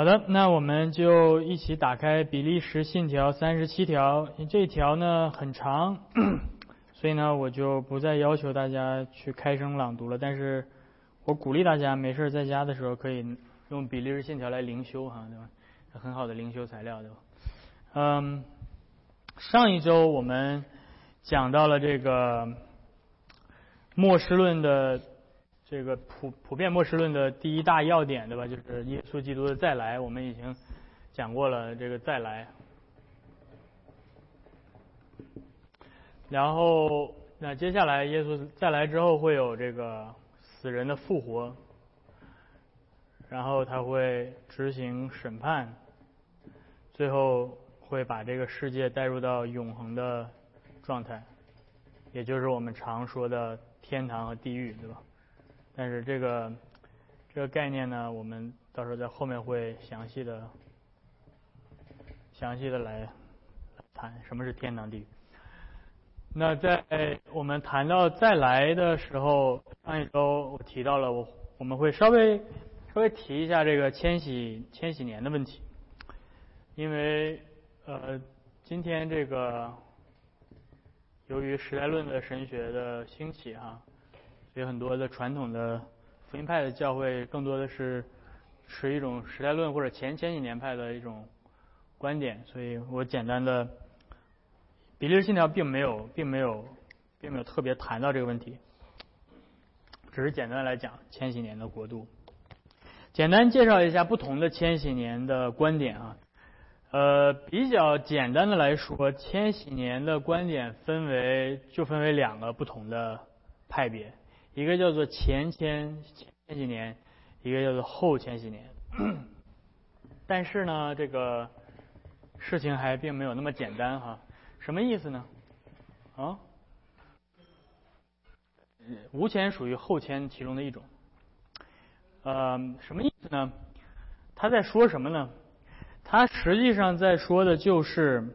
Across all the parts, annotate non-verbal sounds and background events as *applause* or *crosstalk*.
好的，那我们就一起打开比利时信条三十七条。这条呢很长，*clears throat* 所以呢我就不再要求大家去开声朗读了。但是我鼓励大家没事在家的时候可以用比利时信条来灵修哈，对吧？很好的灵修材料，对吧？嗯，上一周我们讲到了这个末世论的。这个普普遍末世论的第一大要点，对吧？就是耶稣基督的再来，我们已经讲过了。这个再来，然后那接下来耶稣再来之后会有这个死人的复活，然后他会执行审判，最后会把这个世界带入到永恒的状态，也就是我们常说的天堂和地狱，对吧？但是这个这个概念呢，我们到时候在后面会详细的详细的来谈什么是天堂地狱。那在我们谈到再来的时候，上一周我提到了我我们会稍微稍微提一下这个千禧千禧年的问题，因为呃今天这个由于时代论的神学的兴起哈。所以很多的传统的福音派的教会，更多的是持一种时代论或者前千禧年派的一种观点。所以我简单的比利时信条并没有，并没有，并没有特别谈到这个问题，只是简单来讲千禧年的国度，简单介绍一下不同的千禧年的观点啊。呃，比较简单的来说，千禧年的观点分为就分为两个不同的派别。一个叫做前千千禧年，一个叫做后千禧年。但是呢，这个事情还并没有那么简单哈。什么意思呢？啊？无钱属于后迁其中的一种。呃，什么意思呢？他在说什么呢？他实际上在说的就是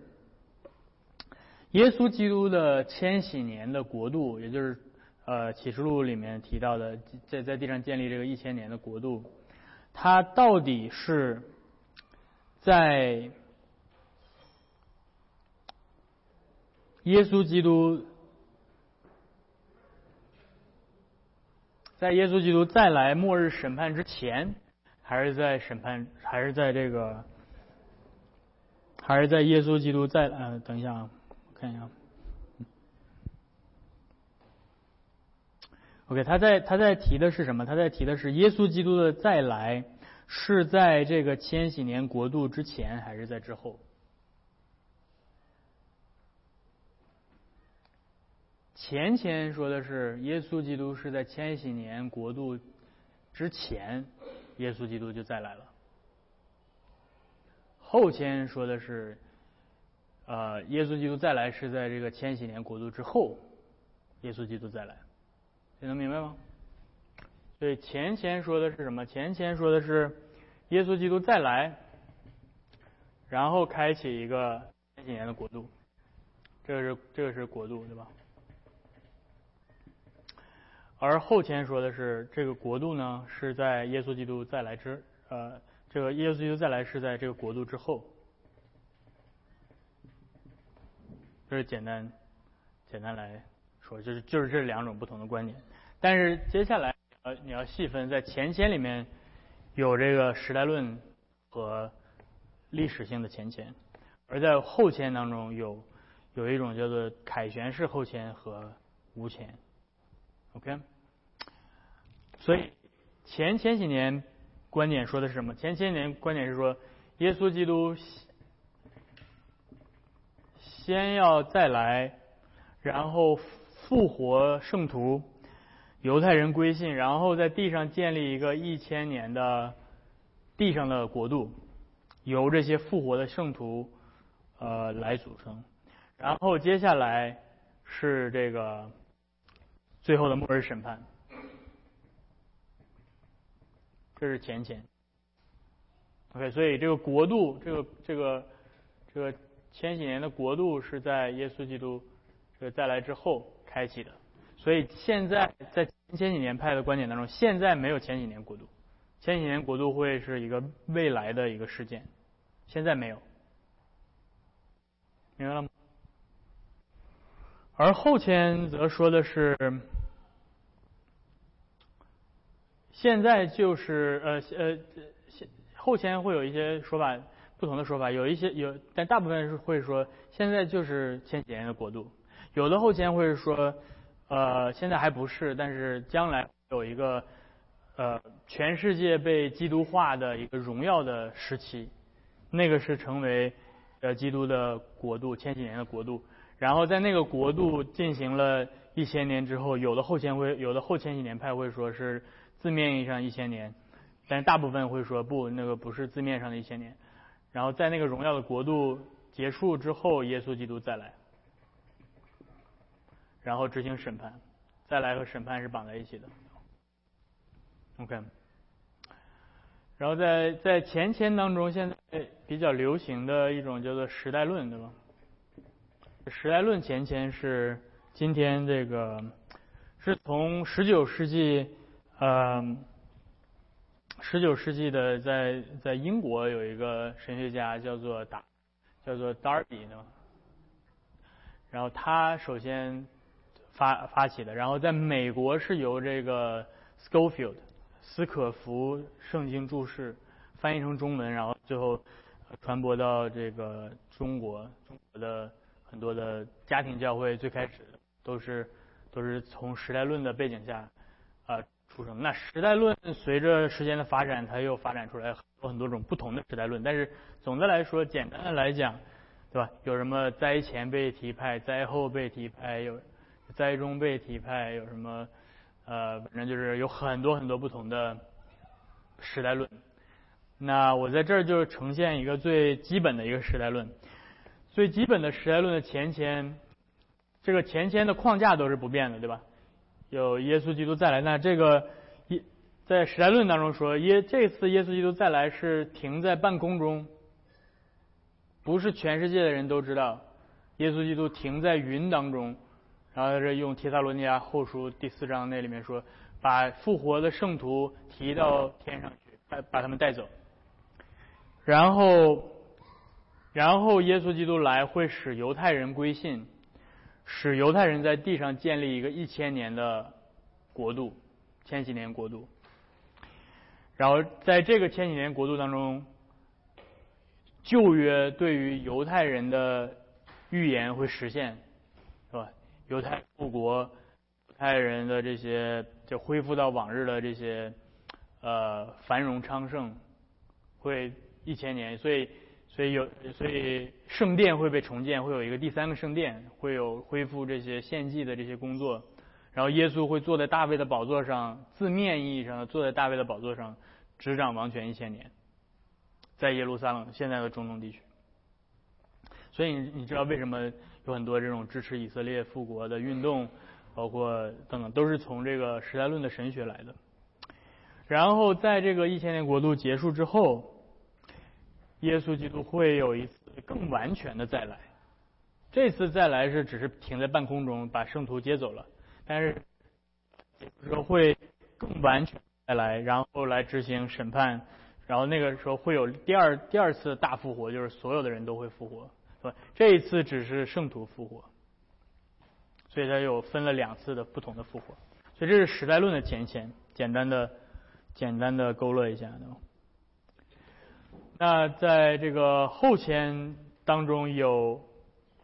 耶稣基督的千禧年的国度，也就是。呃，启示录里面提到的，在在地上建立这个一千年的国度，它到底是在耶稣基督在耶稣基督再来末日审判之前，还是在审判，还是在这个，还是在耶稣基督再呃，等一下啊，我看一下。OK，他在他在提的是什么？他在提的是耶稣基督的再来是在这个千禧年国度之前还是在之后？前前说的是耶稣基督是在千禧年国度之前，耶稣基督就再来了。后签说的是，呃，耶稣基督再来是在这个千禧年国度之后，耶稣基督再来。你能明白吗？所以前前说的是什么？前前说的是耶稣基督再来，然后开启一个千禧年的国度，这个是这个是国度，对吧？而后前说的是这个国度呢，是在耶稣基督再来之呃，这个耶稣基督再来是在这个国度之后，这是简单简单来。说就是就是这两种不同的观点，但是接下来呃你要细分，在前签里面有这个时代论和历史性的前签，而在后签当中有有一种叫做凯旋式后签和无签，OK，所以前前几年观点说的是什么？前前几年观点是说耶稣基督先要再来，然后。复活圣徒，犹太人归信，然后在地上建立一个一千年的地上的国度，由这些复活的圣徒呃来组成。然后接下来是这个最后的末日审判，这是前前。OK，所以这个国度，这个这个这个千禧年的国度是在耶稣基督这个再来之后。开启的，所以现在在前几年派的观点当中，现在没有前几年国度，千禧年国度会是一个未来的一个事件，现在没有，明白了吗？而后千则说的是，现在就是呃呃，现后千会有一些说法，不同的说法，有一些有，但大部分是会说现在就是千禧年的国度，有的后千会说，呃，现在还不是，但是将来有一个呃全世界被基督化的一个荣耀的时期，那个是成为呃基督的国度，千禧年的国度。然后在那个国度进行了一千年之后，有的后千会，有的后千禧年派会说是字面意义上一千年，但大部分会说不，那个不是字面上的一千年。然后在那个荣耀的国度结束之后，耶稣基督再来，然后执行审判，再来和审判是绑在一起的。OK。然后在在前前当中，现在比较流行的一种叫做时代论，对吧？时代论前前是今天这个是从十九世纪，呃，十九世纪的在在英国有一个神学家叫做达叫做 Darby 呢，然后他首先发发起的，然后在美国是由这个 Schofield 斯可福圣经注释翻译成中文，然后最后传播到这个中国中国的。很多的家庭教会最开始都是都是从时代论的背景下啊出生。那时代论随着时间的发展，它又发展出来很多很多种不同的时代论。但是总的来说，简单的来讲，对吧？有什么灾前被提派，灾后被提派，有灾中被体派，有什么呃，反正就是有很多很多不同的时代论。那我在这儿就呈现一个最基本的一个时代论。最基本的时代论的前前，这个前前的框架都是不变的，对吧？有耶稣基督再来，那这个耶在时代论当中说耶这次耶稣基督再来是停在半空中，不是全世界的人都知道耶稣基督停在云当中，然后这用提萨罗尼亚后书第四章那里面说，把复活的圣徒提到天上去，把把他们带走，然后。然后耶稣基督来会使犹太人归信，使犹太人在地上建立一个一千年的国度，千禧年国度。然后在这个千禧年国度当中，旧约对于犹太人的预言会实现，犹太复国，犹太人的这些就恢复到往日的这些呃繁荣昌盛，会一千年，所以。所以有，所以圣殿会被重建，会有一个第三个圣殿，会有恢复这些献祭的这些工作。然后耶稣会坐在大卫的宝座上，字面意义上的坐在大卫的宝座上，执掌王权一千年，在耶路撒冷现在的中东地区。所以你你知道为什么有很多这种支持以色列复国的运动，包括等等，都是从这个时代论的神学来的。然后在这个一千年国度结束之后。耶稣基督会有一次更完全的再来，这次再来是只是停在半空中把圣徒接走了，但是说会更完全再来，然后来执行审判，然后那个时候会有第二第二次大复活，就是所有的人都会复活，这一次只是圣徒复活，所以它有分了两次的不同的复活，所以这是时代论的前前简单的简单的勾勒一下，那在这个后签当中有，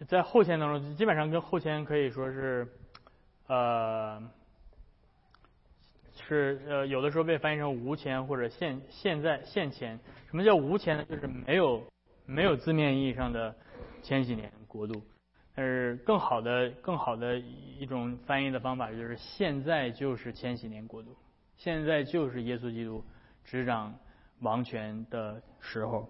在后签当中基本上跟后签可以说是，呃，是呃有的时候被翻译成无签或者现现在现签。什么叫无签呢？就是没有没有字面意义上的千禧年国度，但是更好的更好的一种翻译的方法就是现在就是千禧年国度，现在就是耶稣基督执掌。王权的时候，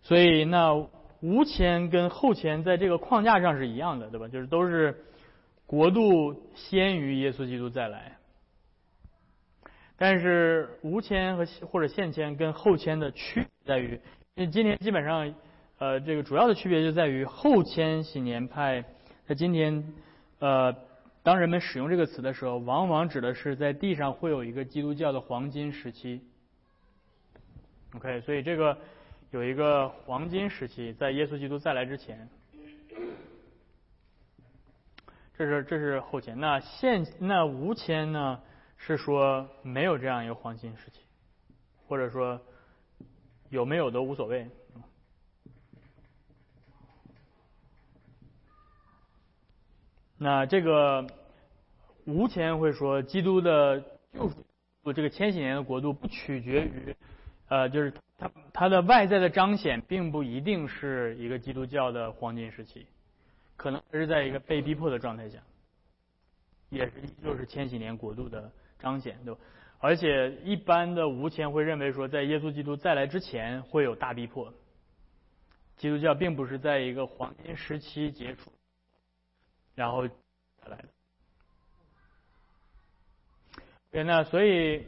所以那无签跟后签在这个框架上是一样的，对吧？就是都是国度先于耶稣基督再来。但是无签和或者现签跟后签的区别在于，因为今天基本上呃这个主要的区别就在于后千禧年派在今天呃当人们使用这个词的时候，往往指的是在地上会有一个基督教的黄金时期。OK，所以这个有一个黄金时期，在耶稣基督再来之前，这是这是后前。那现那无签呢？是说没有这样一个黄金时期，或者说有没有都无所谓。那这个无前会说，基督的救赎，这个千禧年的国度不取决于。呃，就是它它的外在的彰显，并不一定是一个基督教的黄金时期，可能是在一个被逼迫的状态下，也是就是千禧年国度的彰显，对吧？而且一般的无前会认为说，在耶稣基督再来之前会有大逼迫，基督教并不是在一个黄金时期结束，然后来的。对，那所以。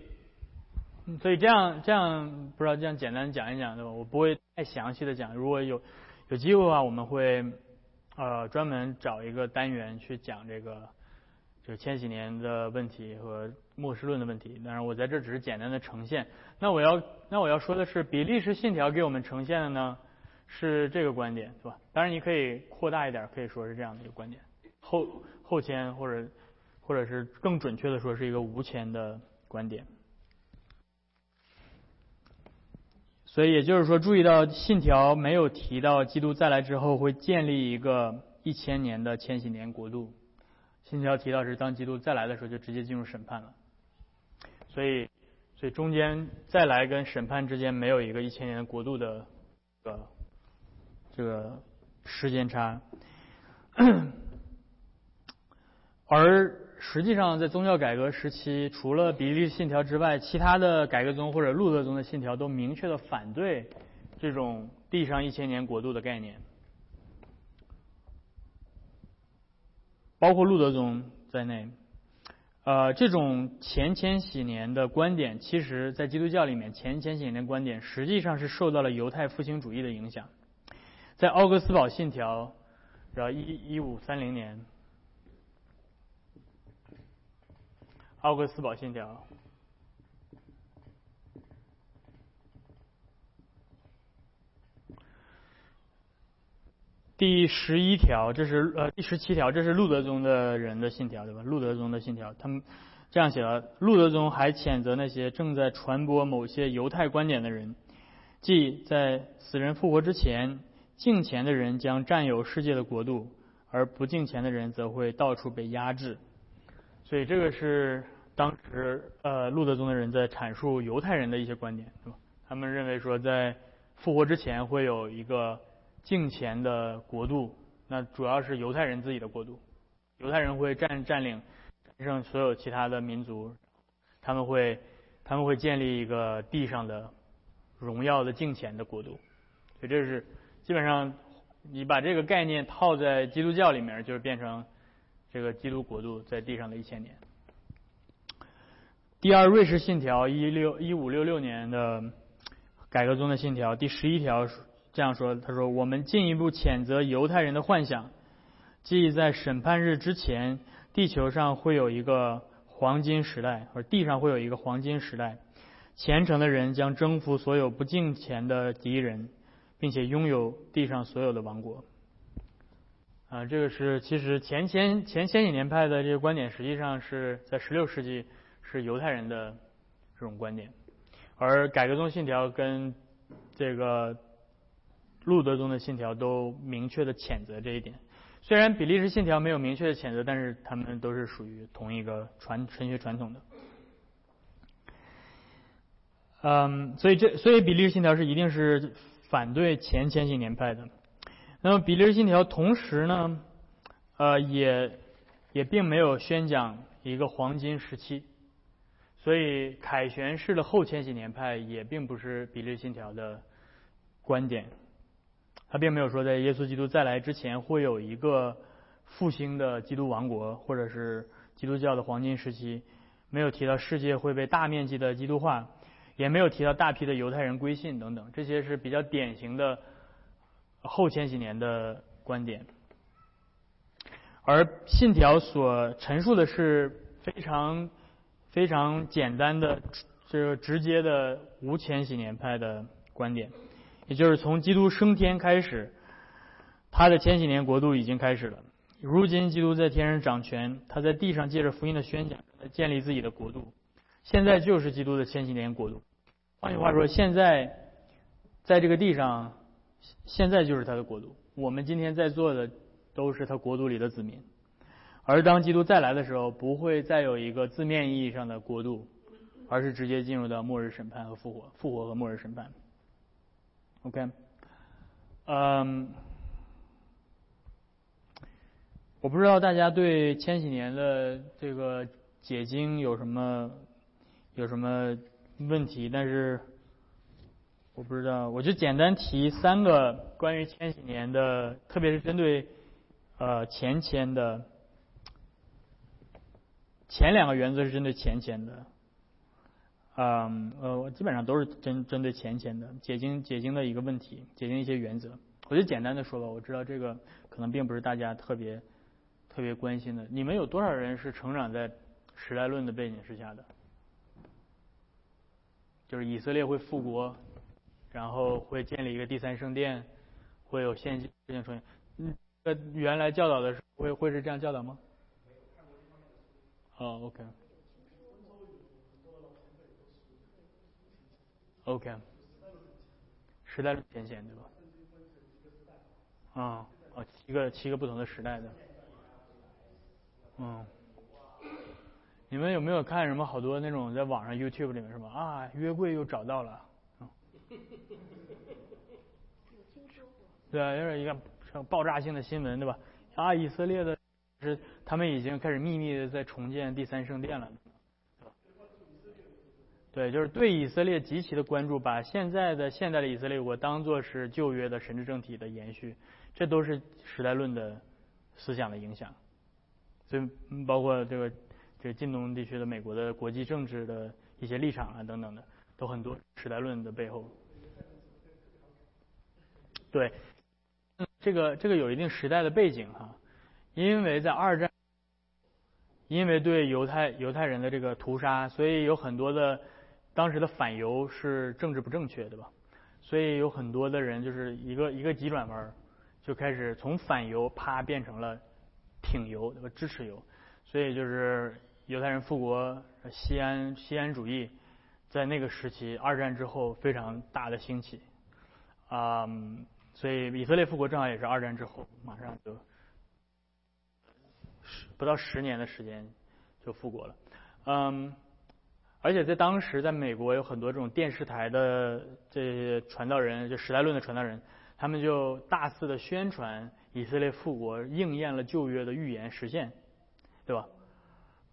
所以这样这样不知道这样简单讲一讲对吧？我不会太详细的讲。如果有有机会的话，我们会呃专门找一个单元去讲这个就是千禧年的问题和末世论的问题。当然，我在这只是简单的呈现。那我要那我要说的是，比利时信条给我们呈现的呢是这个观点，是吧？当然你可以扩大一点，可以说是这样的一个观点：后后迁或者或者是更准确的说是一个无迁的观点。所以也就是说，注意到信条没有提到基督再来之后会建立一个一千年的千禧年国度。信条提到是当基督再来的时候就直接进入审判了。所以，所以中间再来跟审判之间没有一个一千年的国度的这个这个时间差。而实际上，在宗教改革时期，除了比利信条之外，其他的改革宗或者路德宗的信条都明确的反对这种地上一千年国度的概念，包括路德宗在内。呃，这种前千禧年的观点，其实在基督教里面，前千禧年的观点实际上是受到了犹太复兴主义的影响。在奥格斯堡信条，然后一一五三零年。奥格斯堡信条第十一条，这是呃第十七条，这是路德宗的人的信条，对吧？路德宗的信条，他们这样写了：路德宗还谴责那些正在传播某些犹太观点的人，即在死人复活之前，敬虔的人将占有世界的国度，而不敬虔的人则会到处被压制。所以这个是当时呃路德宗的人在阐述犹太人的一些观点，是吧？他们认为说在复活之前会有一个敬虔的国度，那主要是犹太人自己的国度，犹太人会占占领战胜所有其他的民族，他们会他们会建立一个地上的荣耀的敬虔的国度，所以这是基本上你把这个概念套在基督教里面，就是变成。这个基督国度在地上的一千年。第二瑞士信条一六一五六六年的改革宗的信条第十一条这样说：“他说，我们进一步谴责犹太人的幻想，即在审判日之前，地球上会有一个黄金时代，或地上会有一个黄金时代，虔诚的人将征服所有不敬虔的敌人，并且拥有地上所有的王国。”啊，这个是其实前前前千禧年派的这个观点，实际上是在十六世纪是犹太人的这种观点，而改革宗信条跟这个路德宗的信条都明确的谴责这一点。虽然比利时信条没有明确的谴责，但是他们都是属于同一个传神学传统的。嗯，所以这所以比利时信条是一定是反对前千禧年派的。那么比利时信条同时呢，呃，也也并没有宣讲一个黄金时期，所以凯旋式的后千禧年派也并不是比利时信条的观点，他并没有说在耶稣基督再来之前会有一个复兴的基督王国或者是基督教的黄金时期，没有提到世界会被大面积的基督化，也没有提到大批的犹太人归信等等，这些是比较典型的。后千禧年的观点，而信条所陈述的是非常非常简单的这个直接的无千禧年派的观点，也就是从基督升天开始，他的千禧年国度已经开始了。如今基督在天上掌权，他在地上借着福音的宣讲来建立自己的国度，现在就是基督的千禧年国度。换句话说，现在在这个地上，现在就是他的国度。我们今天在座的都是他国度里的子民。而当基督再来的时候，不会再有一个字面意义上的国度，而是直接进入到末日审判和复活、复活和末日审判。OK，嗯，我不知道大家对千禧年的这个解经有什么有什么问题，但是我不知道，我就简单提三个关于千禧年的，特别是针对呃前签的。前两个原则是针对前签的，嗯呃我，基本上都是针针对前签的解经解经的一个问题，解经一些原则，我就简单的说吧。我知道这个可能并不是大家特别特别关心的。你们有多少人是成长在时代论的背景之下的？就是以色列会复国，然后会建立一个第三圣殿，会有现金事情出现。嗯，呃，原来教导的时候会会是这样教导吗？哦，OK，OK，时代前线对吧？啊，哦，七个七个不同的时代的，嗯，你们有没有看什么好多那种在网上 YouTube 里面什么？啊，约柜又找到了，*laughs* 对啊，就是一个爆炸性的新闻对吧？啊，以色列的。是，他们已经开始秘密的在重建第三圣殿了。对，就是对以色列极其的关注，把现在的现代的以色列国当做是旧约的神治政体的延续，这都是时代论的思想的影响。所以，包括这个这个近东地区的美国的国际政治的一些立场啊等等的，都很多时代论的背后。对，这个这个有一定时代的背景哈。因为在二战，因为对犹太犹太人的这个屠杀，所以有很多的当时的反犹是政治不正确，对吧？所以有很多的人就是一个一个急转弯，就开始从反犹啪变成了挺犹，对吧？支持犹，所以就是犹太人复国、西安西安主义，在那个时期二战之后非常大的兴起，啊，所以以色列复国正好也是二战之后，马上就十。不到十年的时间就复国了，嗯，而且在当时，在美国有很多这种电视台的这些传道人，就时代论的传道人，他们就大肆的宣传以色列复国应验了旧约的预言实现，对吧？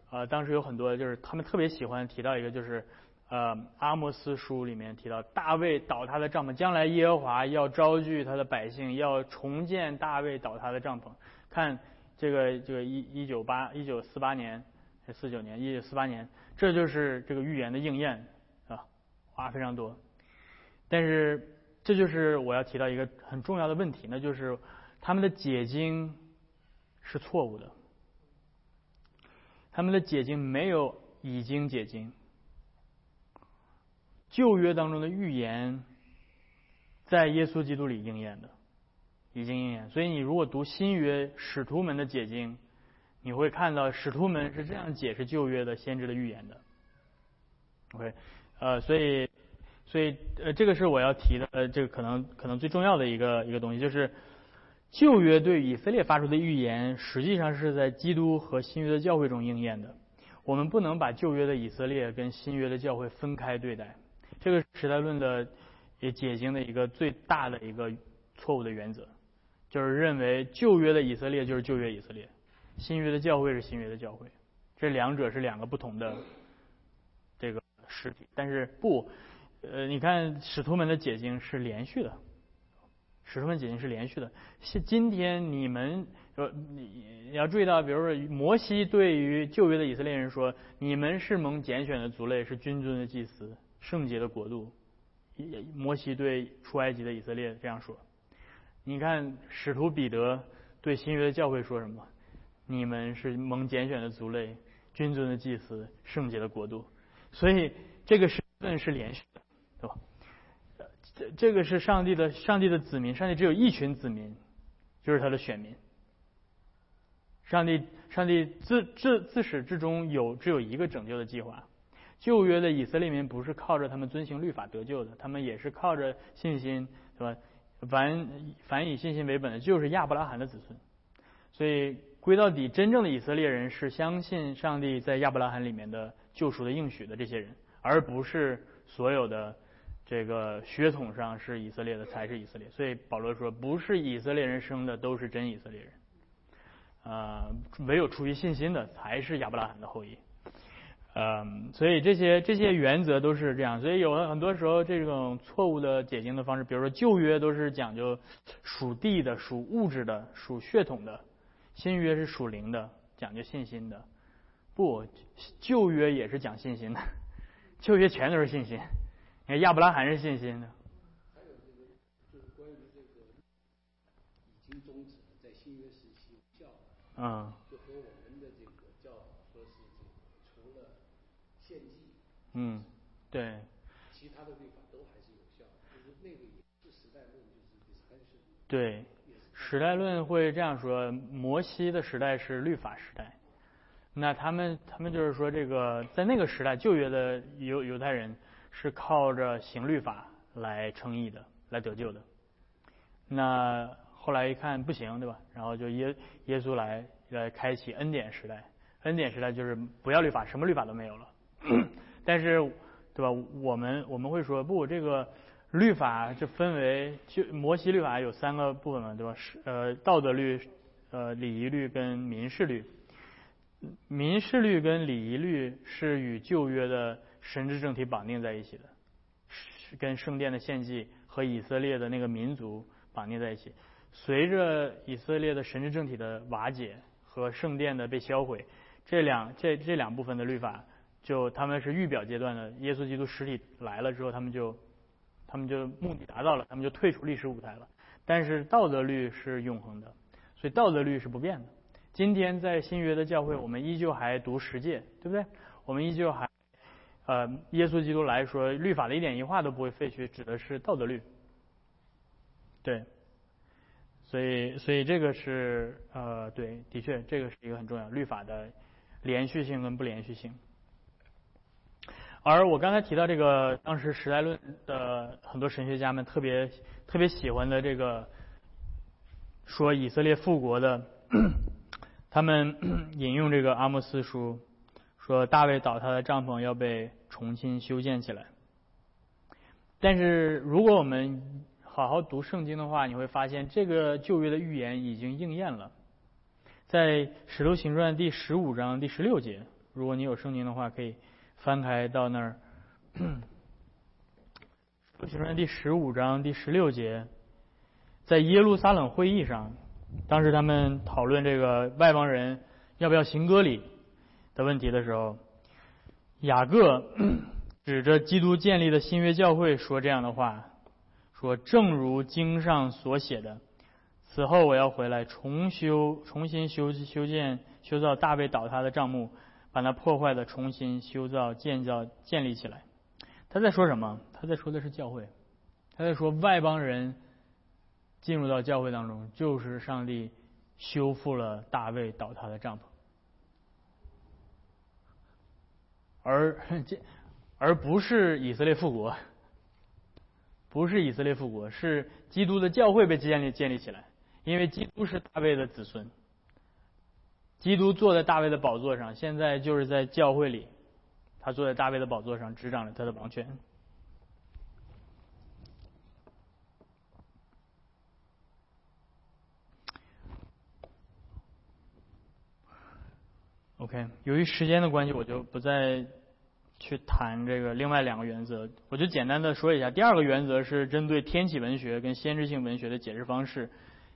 呃，当时有很多就是他们特别喜欢提到一个，就是呃阿摩斯书里面提到大卫倒塌的帐篷，将来耶和华要招聚他的百姓，要重建大卫倒塌的帐篷，看。这个这个一一九八一九四八年还四九年一九四八年，这就是这个预言的应验啊，话非常多。但是这就是我要提到一个很重要的问题，那就是他们的解经是错误的，他们的解经没有已经解经，旧约当中的预言在耶稣基督里应验的。已经应验，所以你如果读新约使徒们的解经，你会看到使徒们是这样解释旧约的先知的预言的。OK，呃，所以，所以，呃，这个是我要提的，呃，这个可能可能最重要的一个一个东西，就是旧约对以色列发出的预言，实际上是在基督和新约的教会中应验的。我们不能把旧约的以色列跟新约的教会分开对待，这个时代论的也解经的一个最大的一个错误的原则。就是认为旧约的以色列就是旧约以色列，新约的教会是新约的教会，这两者是两个不同的这个实体。但是不，呃，你看使徒们的解经是连续的，使徒们解经是连续的。现今天你们呃，你要注意到，比如说摩西对于旧约的以色列人说：“你们是蒙拣选的族类，是君尊的祭司，圣洁的国度。”摩西对出埃及的以色列这样说。你看，使徒彼得对新约的教会说什么？你们是蒙拣选的族类，君尊的祭司，圣洁的国度。所以，这个是论是连续的，对吧？这这个是上帝的上帝的子民，上帝只有一群子民，就是他的选民。上帝上帝自自自始至终有只有一个拯救的计划。旧约的以色列民不是靠着他们遵行律法得救的，他们也是靠着信心，对吧？凡凡以信心为本的，就是亚伯拉罕的子孙。所以归到底，真正的以色列人是相信上帝在亚伯拉罕里面的救赎的应许的这些人，而不是所有的这个血统上是以色列的才是以色列。所以保罗说，不是以色列人生的都是真以色列人，呃，唯有出于信心的才是亚伯拉罕的后裔。嗯，所以这些这些原则都是这样，所以有很多时候这种错误的解经的方式，比如说旧约都是讲究属地的、属物质的、属血统的，新约是属灵的，讲究信心的。不，旧约也是讲信心的，旧约全都是信心。你看亚伯拉罕是信心的。还有这个就是关于这个已经终止在新约时期教嗯。嗯，对。其他的律法都还是有效的，就是那个也是时代论，就是对，时代论会这样说：摩西的时代是律法时代，那他们他们就是说，这个在那个时代，旧约的犹犹太人是靠着行律法来称义的，来得救的。那后来一看不行，对吧？然后就耶耶稣来来开启恩典时代，恩典时代就是不要律法，什么律法都没有了。但是，对吧？我们我们会说不，这个律法就分为就摩西律法有三个部分嘛，对吧？是呃道德律、呃礼仪律跟民事律。民事律跟礼仪律是与旧约的神之政体绑定在一起的，是跟圣殿的献祭和以色列的那个民族绑定在一起。随着以色列的神之政体的瓦解和圣殿的被销毁，这两这这两部分的律法。就他们是预表阶段的，耶稣基督实体来了之后，他们就，他们就目的达到了，他们就退出历史舞台了。但是道德律是永恒的，所以道德律是不变的。今天在新约的教会，我们依旧还读十诫，对不对？我们依旧还，呃，耶稣基督来说，律法的一点一画都不会废去，指的是道德律。对，所以所以这个是呃，对，的确这个是一个很重要，律法的连续性跟不连续性。而我刚才提到这个，当时时代论的很多神学家们特别特别喜欢的这个说以色列复国的，他们 *clears throat* 引用这个阿莫斯书，说大卫倒塌的帐篷要被重新修建起来。但是如果我们好好读圣经的话，你会发现这个旧约的预言已经应验了，在使徒行传第十五章第十六节，如果你有圣经的话，可以。翻开到那儿，《使徒行传》第十五章第十六节，在耶路撒冷会议上，当时他们讨论这个外邦人要不要行割礼的问题的时候，雅各 *coughs* 指着基督建立的新约教会说这样的话：说正如经上所写的，此后我要回来重修、重新修修建、修造大卫倒塌的帐幕。把它破坏的重新修造、建造、建立起来。他在说什么？他在说的是教会。他在说外邦人进入到教会当中，就是上帝修复了大卫倒塌的帐篷，而这而不是以色列复国，不是以色列复国，是基督的教会被建立建立起来，因为基督是大卫的子孙。基督坐在大卫的宝座上，现在就是在教会里，他坐在大卫的宝座上，执掌着他的王权。OK，由于时间的关系，我就不再去谈这个另外两个原则，我就简单的说一下。第二个原则是针对天启文学跟先知性文学的解释方式，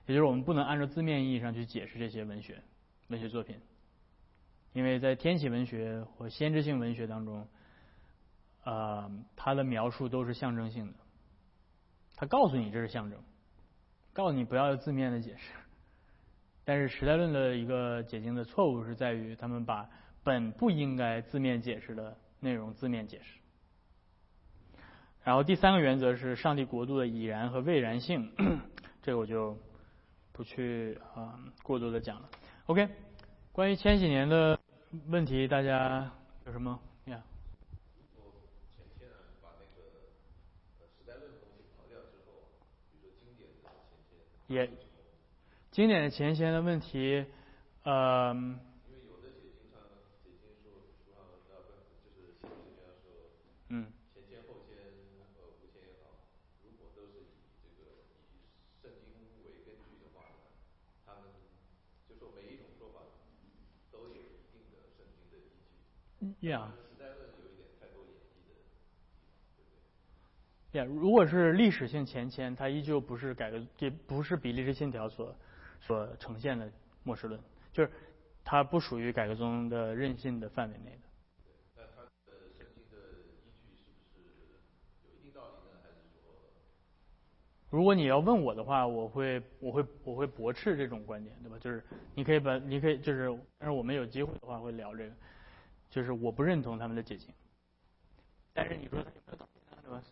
也就是我们不能按照字面意义上去解释这些文学。文学作品，因为在天启文学或先知性文学当中，呃，它的描述都是象征性的，他告诉你这是象征，告诉你不要字面的解释。但是时代论的一个解经的错误是在于，他们把本不应该字面解释的内容字面解释。然后第三个原则是上帝国度的已然和未然性，这个我就不去啊过多的讲了。OK，关于千禧年的问题，大家有什么呀？也经典的前先的问题，呃。嗯。前签后签和无签也好，如果都是以这个以圣经为根据的话呢，他们就说每一种说法都有一定的圣经的依据。Yeah。？Yeah，如果是历史性前迁，它依旧不是改革，也不是比利时信条所所呈现的末世论，就是它不属于改革宗的任性的范围内的。呃，它圣经的依据是不是有一定道理呢？还是说如果你要问我的话，我会我会我会驳斥这种观点，对吧？就是你可以把你可以就是，但是我们有机会的话会聊这个，就是我不认同他们的解经，但是你说他有没有道理呢，对吧？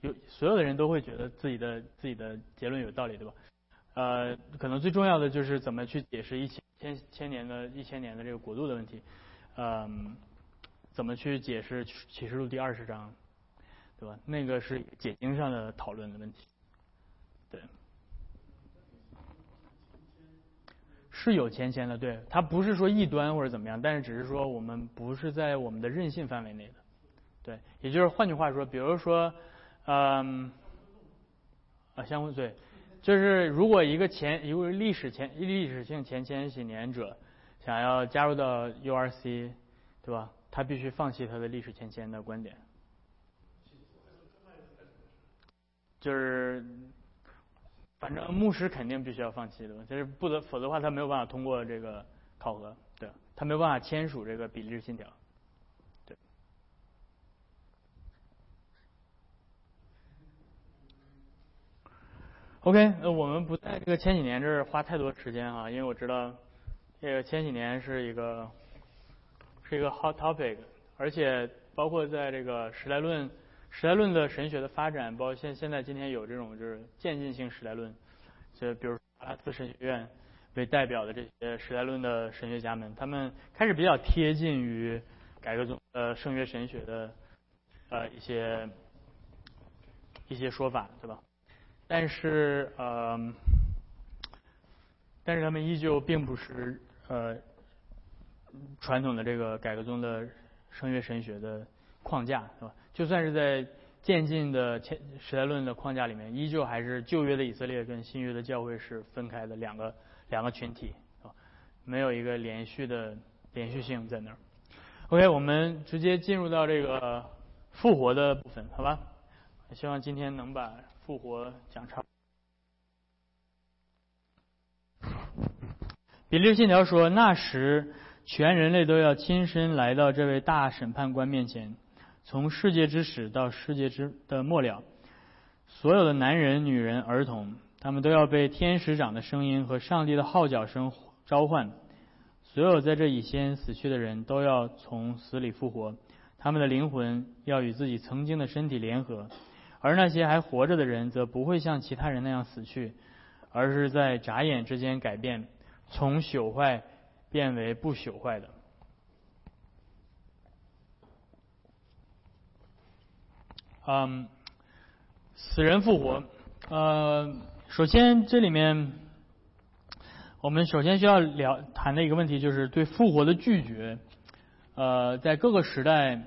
有所有的人都会觉得自己的自己的结论有道理，对吧？呃，可能最重要的就是怎么去解释一千千千年的一千年的这个国度的问题，嗯，怎么去解释启示录第二十章？对吧？那个是解经上的讨论的问题，对，是有前签的，对，它不是说异端或者怎么样，但是只是说我们不是在我们的任性范围内的，对，也就是换句话说，比如说，嗯，啊，相互对，就是如果一个前一个历史前历史性前千禧年者想要加入到 URC，对吧？他必须放弃他的历史前签的观点。就是，反正牧师肯定必须要放弃的，就是不得，否则的话他没有办法通过这个考核，对，他没有办法签署这个比例信条，对。OK，呃，我们不在这个千禧年这儿花太多时间啊，因为我知道这个千禧年是一个是一个 hot topic，而且包括在这个时代论。时代论的神学的发展，包括现现在今天有这种就是渐进性时代论，就比如阿拉斯神学院为代表的这些时代论的神学家们，他们开始比较贴近于改革宗呃圣约神学的呃一些一些说法，对吧？但是呃，但是他们依旧并不是呃传统的这个改革宗的圣约神学的框架，是吧？就算是在渐进的前时代论的框架里面，依旧还是旧约的以色列跟新约的教会是分开的两个两个群体啊，没有一个连续的连续性在那儿。OK，我们直接进入到这个复活的部分，好吧？希望今天能把复活讲差。比利信条说，那时全人类都要亲身来到这位大审判官面前。从世界之始到世界之的末了，所有的男人、女人、儿童，他们都要被天使长的声音和上帝的号角声召唤。所有在这以先死去的人都要从死里复活，他们的灵魂要与自己曾经的身体联合，而那些还活着的人则不会像其他人那样死去，而是在眨眼之间改变，从朽坏变为不朽坏的。嗯，死人复活。呃，首先这里面，我们首先需要聊谈的一个问题就是对复活的拒绝。呃，在各个时代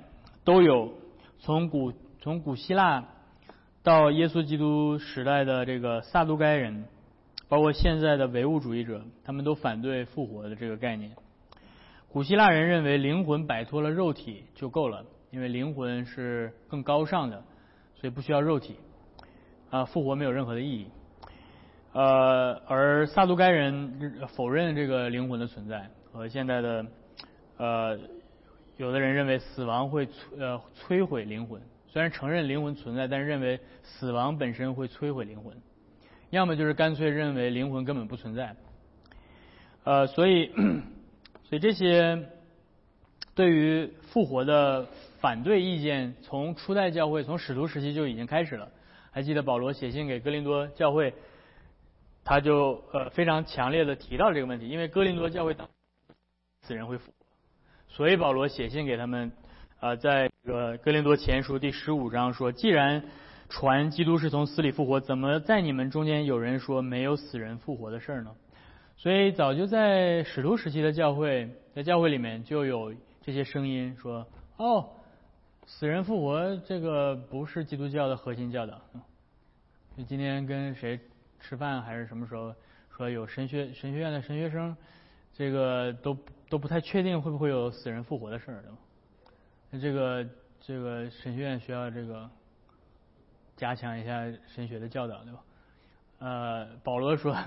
都有，从古从古希腊到耶稣基督时代的这个撒都该人，包括现在的唯物主义者，他们都反对复活的这个概念。古希腊人认为灵魂摆脱了肉体就够了。因为灵魂是更高尚的，所以不需要肉体，啊，复活没有任何的意义。呃，而萨都该人否认这个灵魂的存在，和现在的呃，有的人认为死亡会呃摧毁灵魂，虽然承认灵魂存在，但是认为死亡本身会摧毁灵魂，要么就是干脆认为灵魂根本不存在。呃，所以，*coughs* 所以这些对于复活的。反对意见从初代教会从使徒时期就已经开始了。还记得保罗写信给哥林多教会，他就呃非常强烈的提到这个问题，因为哥林多教会当死人会复活，所以保罗写信给他们，呃，在这个哥林多前书第十五章说，既然传基督是从死里复活，怎么在你们中间有人说没有死人复活的事儿呢？所以早就在使徒时期的教会，在教会里面就有这些声音说，哦。死人复活这个不是基督教的核心教导。就今天跟谁吃饭还是什么时候说有神学神学院的神学生，这个都都不太确定会不会有死人复活的事儿，对吧？那这个这个神学院需要这个加强一下神学的教导，对吧？呃，保罗说，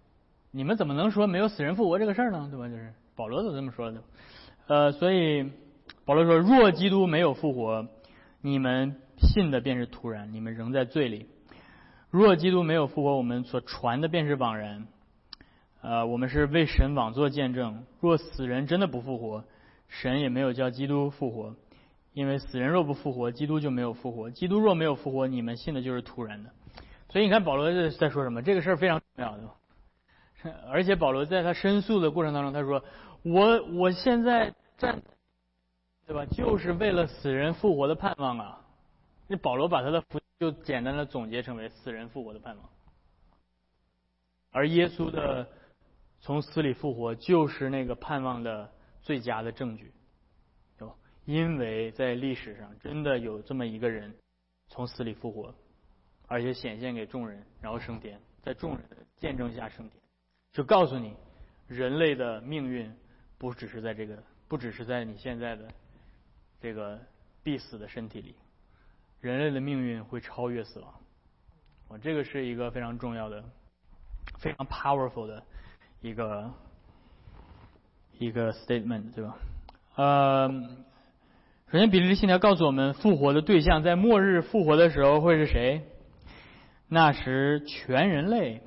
*laughs* 你们怎么能说没有死人复活这个事儿呢？对吧？就是保罗都这么说的。呃，所以。保罗说：“若基督没有复活，你们信的便是徒然，你们仍在罪里；若基督没有复活，我们所传的便是枉然。呃，我们是为神枉作见证。若死人真的不复活，神也没有叫基督复活，因为死人若不复活，基督就没有复活。基督若没有复活，你们信的就是徒然的。所以你看，保罗在在说什么？这个事儿非常重要，的。*laughs* 而且保罗在他申诉的过程当中，他说：我我现在站。”对吧？就是为了死人复活的盼望啊！那保罗把他的福就简单的总结成为死人复活的盼望，而耶稣的从死里复活就是那个盼望的最佳的证据，对吧？因为在历史上真的有这么一个人从死里复活，而且显现给众人，然后升天，在众人的见证下升天，就告诉你，人类的命运不只是在这个，不只是在你现在的。这个必死的身体里，人类的命运会超越死亡。我这个是一个非常重要的、非常 powerful 的一个一个 statement，对吧？呃，首先，比利信条告诉我们，复活的对象在末日复活的时候会是谁？那时，全人类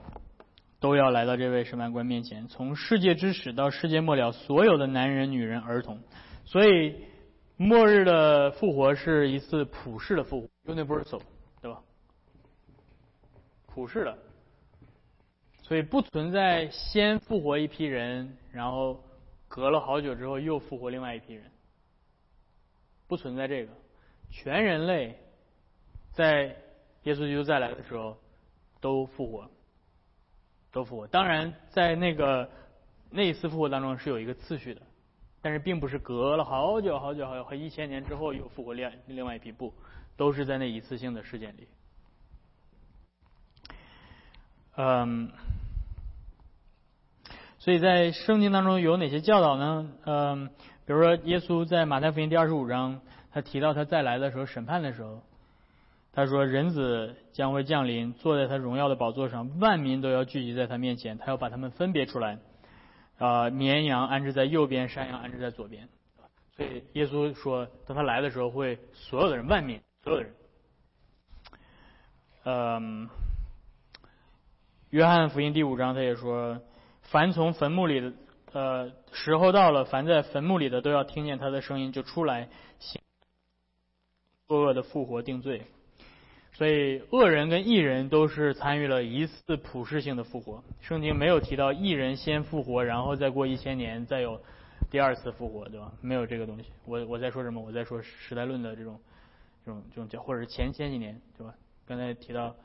都要来到这位审判官面前，从世界之始到世界末了，所有的男人、女人、儿童，所以。末日的复活是一次普世的复活，universal，对吧？普世的，所以不存在先复活一批人，然后隔了好久之后又复活另外一批人，不存在这个。全人类在耶稣基督再来的时候都复活，都复活。当然，在那个那一次复活当中是有一个次序的。但是并不是隔了好久好久好久和一千年之后又复活另另外一批不，都是在那一次性的事件里。嗯，所以在圣经当中有哪些教导呢？嗯，比如说耶稣在马太福音第二十五章，他提到他再来的时候审判的时候，他说人子将会降临，坐在他荣耀的宝座上，万民都要聚集在他面前，他要把他们分别出来。啊，绵羊安置在右边，山羊安置在左边。所以耶稣说，等他来的时候，会所有的人，万民，所有的人。嗯，约翰福音第五章他也说，凡从坟墓里的，呃，时候到了，凡在坟墓里的都要听见他的声音，就出来行，作恶的复活定罪。所以，恶人跟异人都是参与了一次普世性的复活。圣经没有提到异人先复活，然后再过一千年再有第二次复活，对吧？没有这个东西。我我在说什么？我在说时代论的这种这种这种叫，或者是前千几年，对吧？刚才提到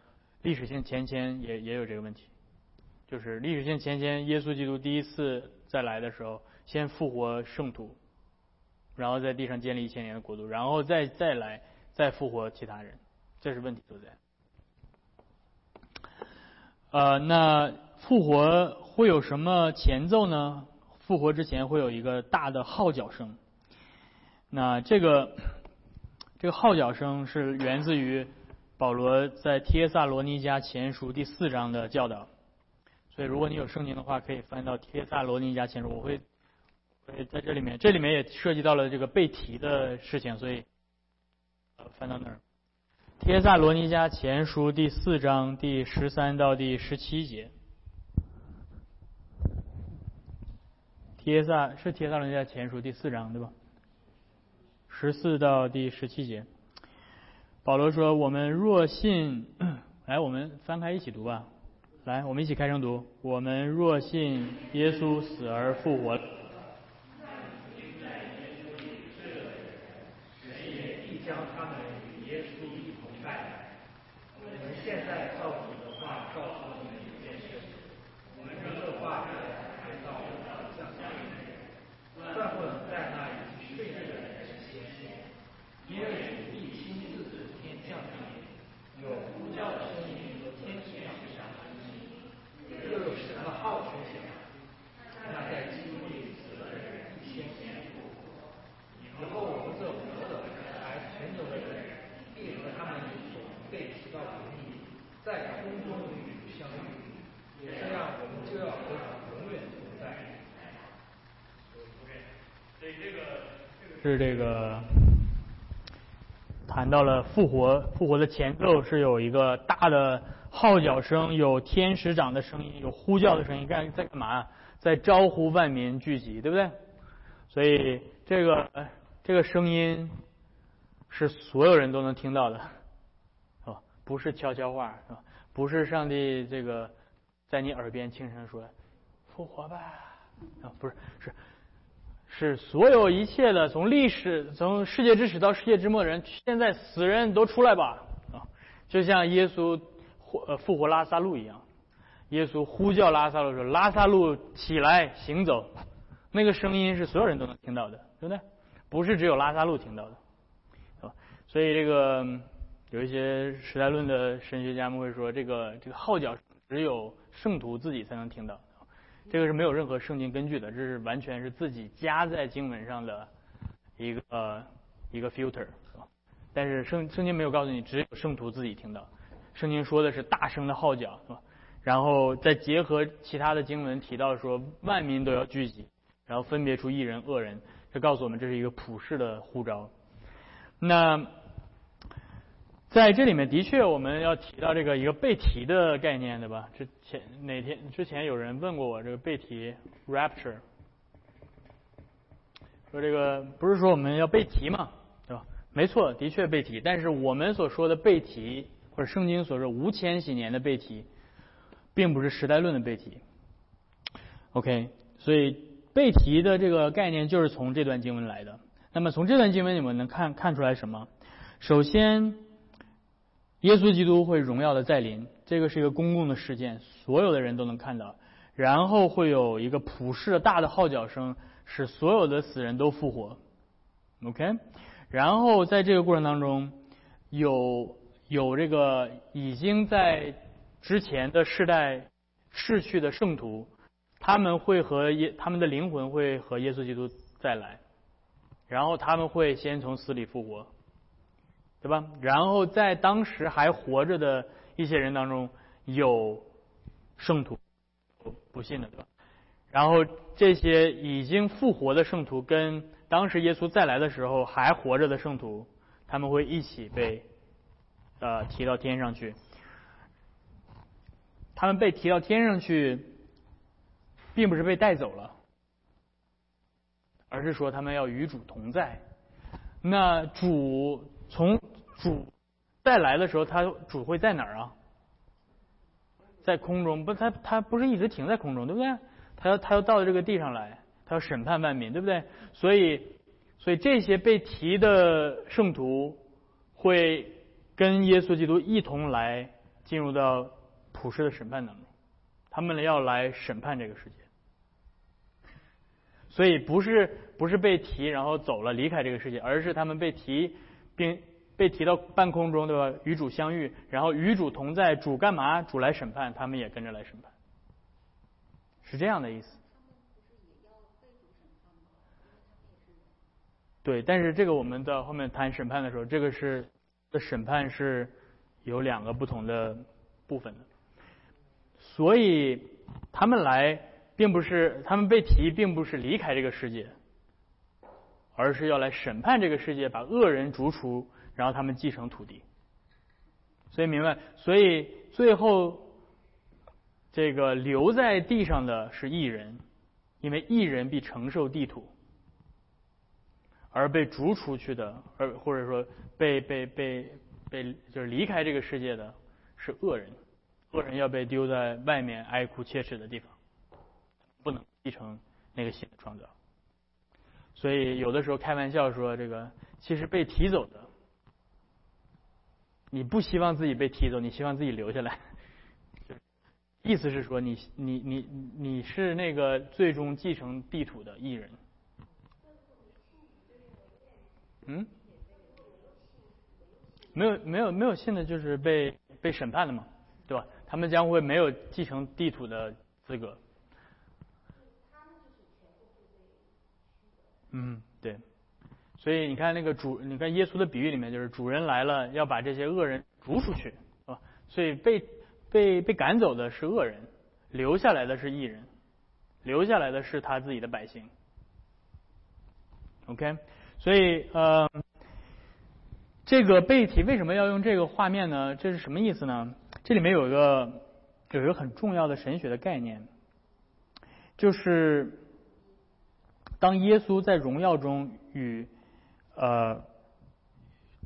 历史性前千也也有这个问题，就是历史性前千，耶稣基督第一次再来的时候，先复活圣徒，然后在地上建立一千年的国度，然后再再来再复活其他人。这是问题所在。呃，那复活会有什么前奏呢？复活之前会有一个大的号角声。那这个这个号角声是源自于保罗在帖萨罗尼迦前书第四章的教导。所以，如果你有圣经的话，可以翻到帖萨罗尼迦前书。我会会在这里面，这里面也涉及到了这个被提的事情，所以翻到那儿。帖萨罗尼迦前书第四章第十三到第十七节。帖萨是帖萨罗尼迦前书第四章对吧？十四到第十七节。保罗说：“我们若信，*coughs* 来，我们翻开一起读吧。来，我们一起开声读。我们若信耶稣死而复活。”是这个谈到了复活，复活的前奏是有一个大的号角声，有天使长的声音，有呼叫的声音，干在干嘛？在招呼万民聚集，对不对？所以这个这个声音是所有人都能听到的，是吧？不是悄悄话，是吧？不是上帝这个在你耳边轻声说复活吧，啊，不是是。是所有一切的，从历史从世界之始到世界之末的人，现在死人都出来吧啊！就像耶稣复复活拉萨路一样，耶稣呼叫拉萨路说：“拉萨路起来行走。”那个声音是所有人都能听到的，对不对？不是只有拉萨路听到的，啊！所以这个有一些时代论的神学家们会说，这个这个号角只有圣徒自己才能听到。这个是没有任何圣经根据的，这是完全是自己加在经文上的一个呃一个 filter，但是圣圣经没有告诉你，只有圣徒自己听到。圣经说的是大声的号角，是吧？然后再结合其他的经文提到说万民都要聚集，然后分别出一人恶人，这告诉我们这是一个普世的呼召。那。在这里面的确，我们要提到这个一个背题的概念，对吧？之前哪天之前有人问过我这个背题 rapture，说这个不是说我们要背题嘛，对吧？没错，的确背题，但是我们所说的背题，或者圣经所说无千禧年的背题，并不是时代论的背题。OK，所以背题的这个概念就是从这段经文来的。那么从这段经文你们能看看出来什么？首先。耶稣基督会荣耀的再临，这个是一个公共的事件，所有的人都能看到。然后会有一个普世的大的号角声，使所有的死人都复活。OK，然后在这个过程当中，有有这个已经在之前的世代逝去的圣徒，他们会和耶他们的灵魂会和耶稣基督再来，然后他们会先从死里复活。对吧？然后在当时还活着的一些人当中，有圣徒，不信的，对吧？然后这些已经复活的圣徒跟当时耶稣再来的时候还活着的圣徒，他们会一起被呃提到天上去。他们被提到天上去，并不是被带走了，而是说他们要与主同在。那主。从主再来的时候，他主会在哪儿啊？在空中，不，他他不是一直停在空中，对不对？他要他要到这个地上来，他要审判万民，对不对？所以，所以这些被提的圣徒会跟耶稣基督一同来进入到普世的审判当中，他们要来审判这个世界。所以不是不是被提然后走了离开这个世界，而是他们被提。并被提到半空中，对吧？与主相遇，然后与主同在，主干嘛？主来审判，他们也跟着来审判，是这样的意思。对，但是这个我们在后面谈审判的时候，这个是的审判是有两个不同的部分的，所以他们来并不是他们被提，并不是离开这个世界。而是要来审判这个世界，把恶人逐出，然后他们继承土地。所以明白，所以最后这个留在地上的是异人，因为异人必承受地土，而被逐出去的，而或者说被被被被就是离开这个世界的是恶人，恶人要被丢在外面哀哭切齿的地方，不能继承那个新的创造。所以有的时候开玩笑说，这个其实被提走的，你不希望自己被踢走，你希望自己留下来。意思是说，你你你你是那个最终继承地土的艺人。嗯？没有没有没有信的，就是被被审判的嘛，对吧？他们将会没有继承地土的资格。嗯，对。所以你看那个主，你看耶稣的比喻里面，就是主人来了，要把这些恶人逐出去，是吧？所以被被被赶走的是恶人，留下来的是义人，留下来的是他自己的百姓。OK，所以呃，这个背题为什么要用这个画面呢？这是什么意思呢？这里面有一个有一个很重要的神学的概念，就是当耶稣在荣耀中与呃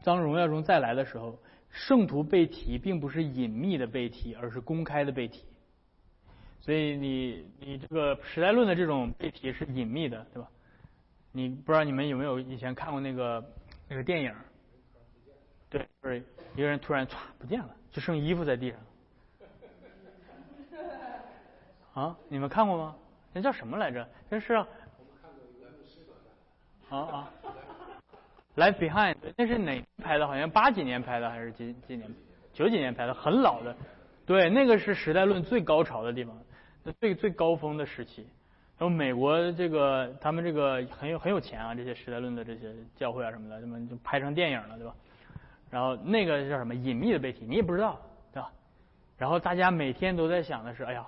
当荣耀中再来的时候。圣徒被提，并不是隐秘的被提，而是公开的被提。所以你你这个时代论的这种被提是隐秘的，对吧？你不知道你们有没有以前看过那个那个电影？对，就是一个人突然歘不见了，就剩衣服在地上。啊，你们看过吗？那叫什么来着？那是啊啊。Life Behind，那是哪拍的？好像八几年拍的还是几几年？九几年拍的，很老的。对，那个是时代论最高潮的地方，最最高峰的时期。然后美国这个他们这个很有很有钱啊，这些时代论的这些教会啊什么的，他们就拍成电影了，对吧？然后那个叫什么隐秘的被提，你也不知道，对吧？然后大家每天都在想的是，哎呀，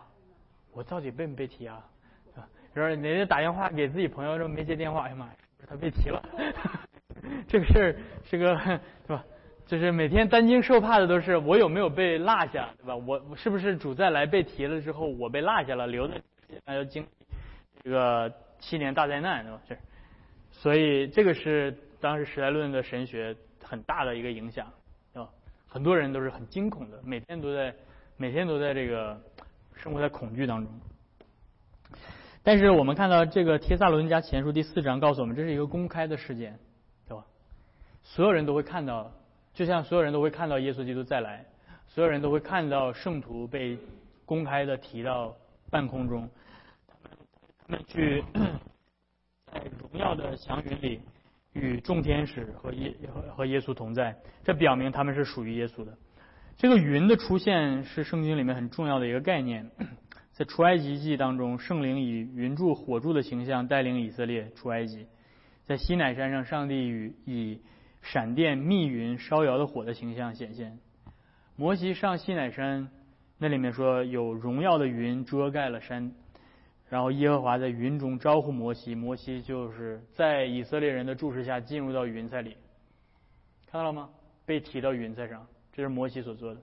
我到底被没被提啊？*laughs* 然后人家打电话给自己朋友，说没接电话，哎呀妈呀，他被提了。*laughs* 这个事儿，这个是吧？就是每天担惊受怕的都是我有没有被落下，对吧？我是不是主再来被提了之后我被落下了，留在那要经这个七年大灾难，对吧？是，所以这个是当时时代论的神学很大的一个影响，对吧？很多人都是很惊恐的，每天都在每天都在这个生活在恐惧当中。但是我们看到这个《帖萨罗尼迦前书》第四章告诉我们，这是一个公开的事件。所有人都会看到，就像所有人都会看到耶稣基督再来，所有人都会看到圣徒被公开的提到半空中，他们他们去在荣耀的祥云里与众天使和耶和和耶稣同在，这表明他们是属于耶稣的。这个云的出现是圣经里面很重要的一个概念，在出埃及记当中，圣灵以云柱火柱的形象带领以色列出埃及，在西乃山上，上帝与以闪电、密云、烧窑的火的形象显现。摩西上西乃山，那里面说有荣耀的云遮盖了山，然后耶和华在云中招呼摩西，摩西就是在以色列人的注视下进入到云彩里，看到了吗？被提到云彩上，这是摩西所做的。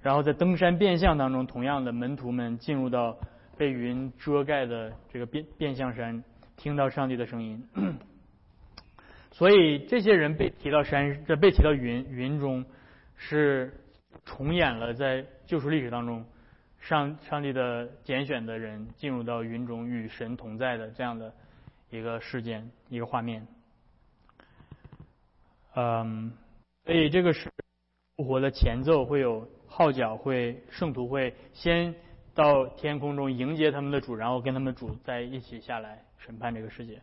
然后在登山变相当中，同样的门徒们进入到被云遮盖的这个变变相山，听到上帝的声音。所以这些人被提到山，这被提到云云中，是重演了在救赎历史当中，上上帝的拣选的人进入到云中与神同在的这样的一个事件一个画面。嗯，所以这个是复活的前奏，会有号角，会圣徒会先到天空中迎接他们的主，然后跟他们主在一起下来审判这个世界。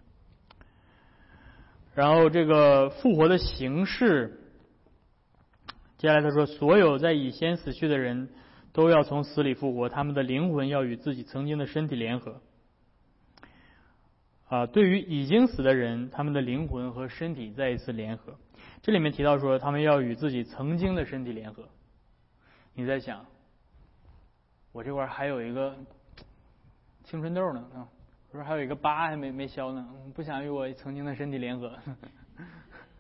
然后这个复活的形式，接下来他说，所有在以先死去的人都要从死里复活，他们的灵魂要与自己曾经的身体联合。啊，对于已经死的人，他们的灵魂和身体再一次联合。这里面提到说，他们要与自己曾经的身体联合。你在想，我这块还有一个青春痘呢啊。不是还有一个疤还没没消呢，不想与我曾经的身体联合。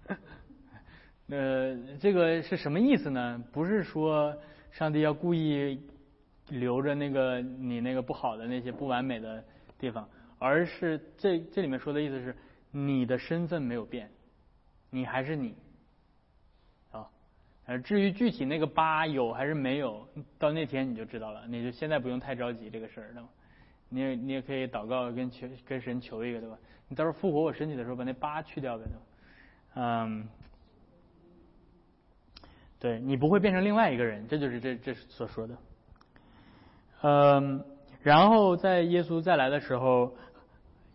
*laughs* 呃，这个是什么意思呢？不是说上帝要故意留着那个你那个不好的那些不完美的地方，而是这这里面说的意思是，你的身份没有变，你还是你。啊，呃，至于具体那个疤有还是没有，到那天你就知道了。你就现在不用太着急这个事儿，对吗？你也你也可以祷告跟求跟神求一个，对吧？你到时候复活我身体的时候，把那疤去掉呗，对吧？嗯，对你不会变成另外一个人，这就是这这所说的。嗯，然后在耶稣再来的时候，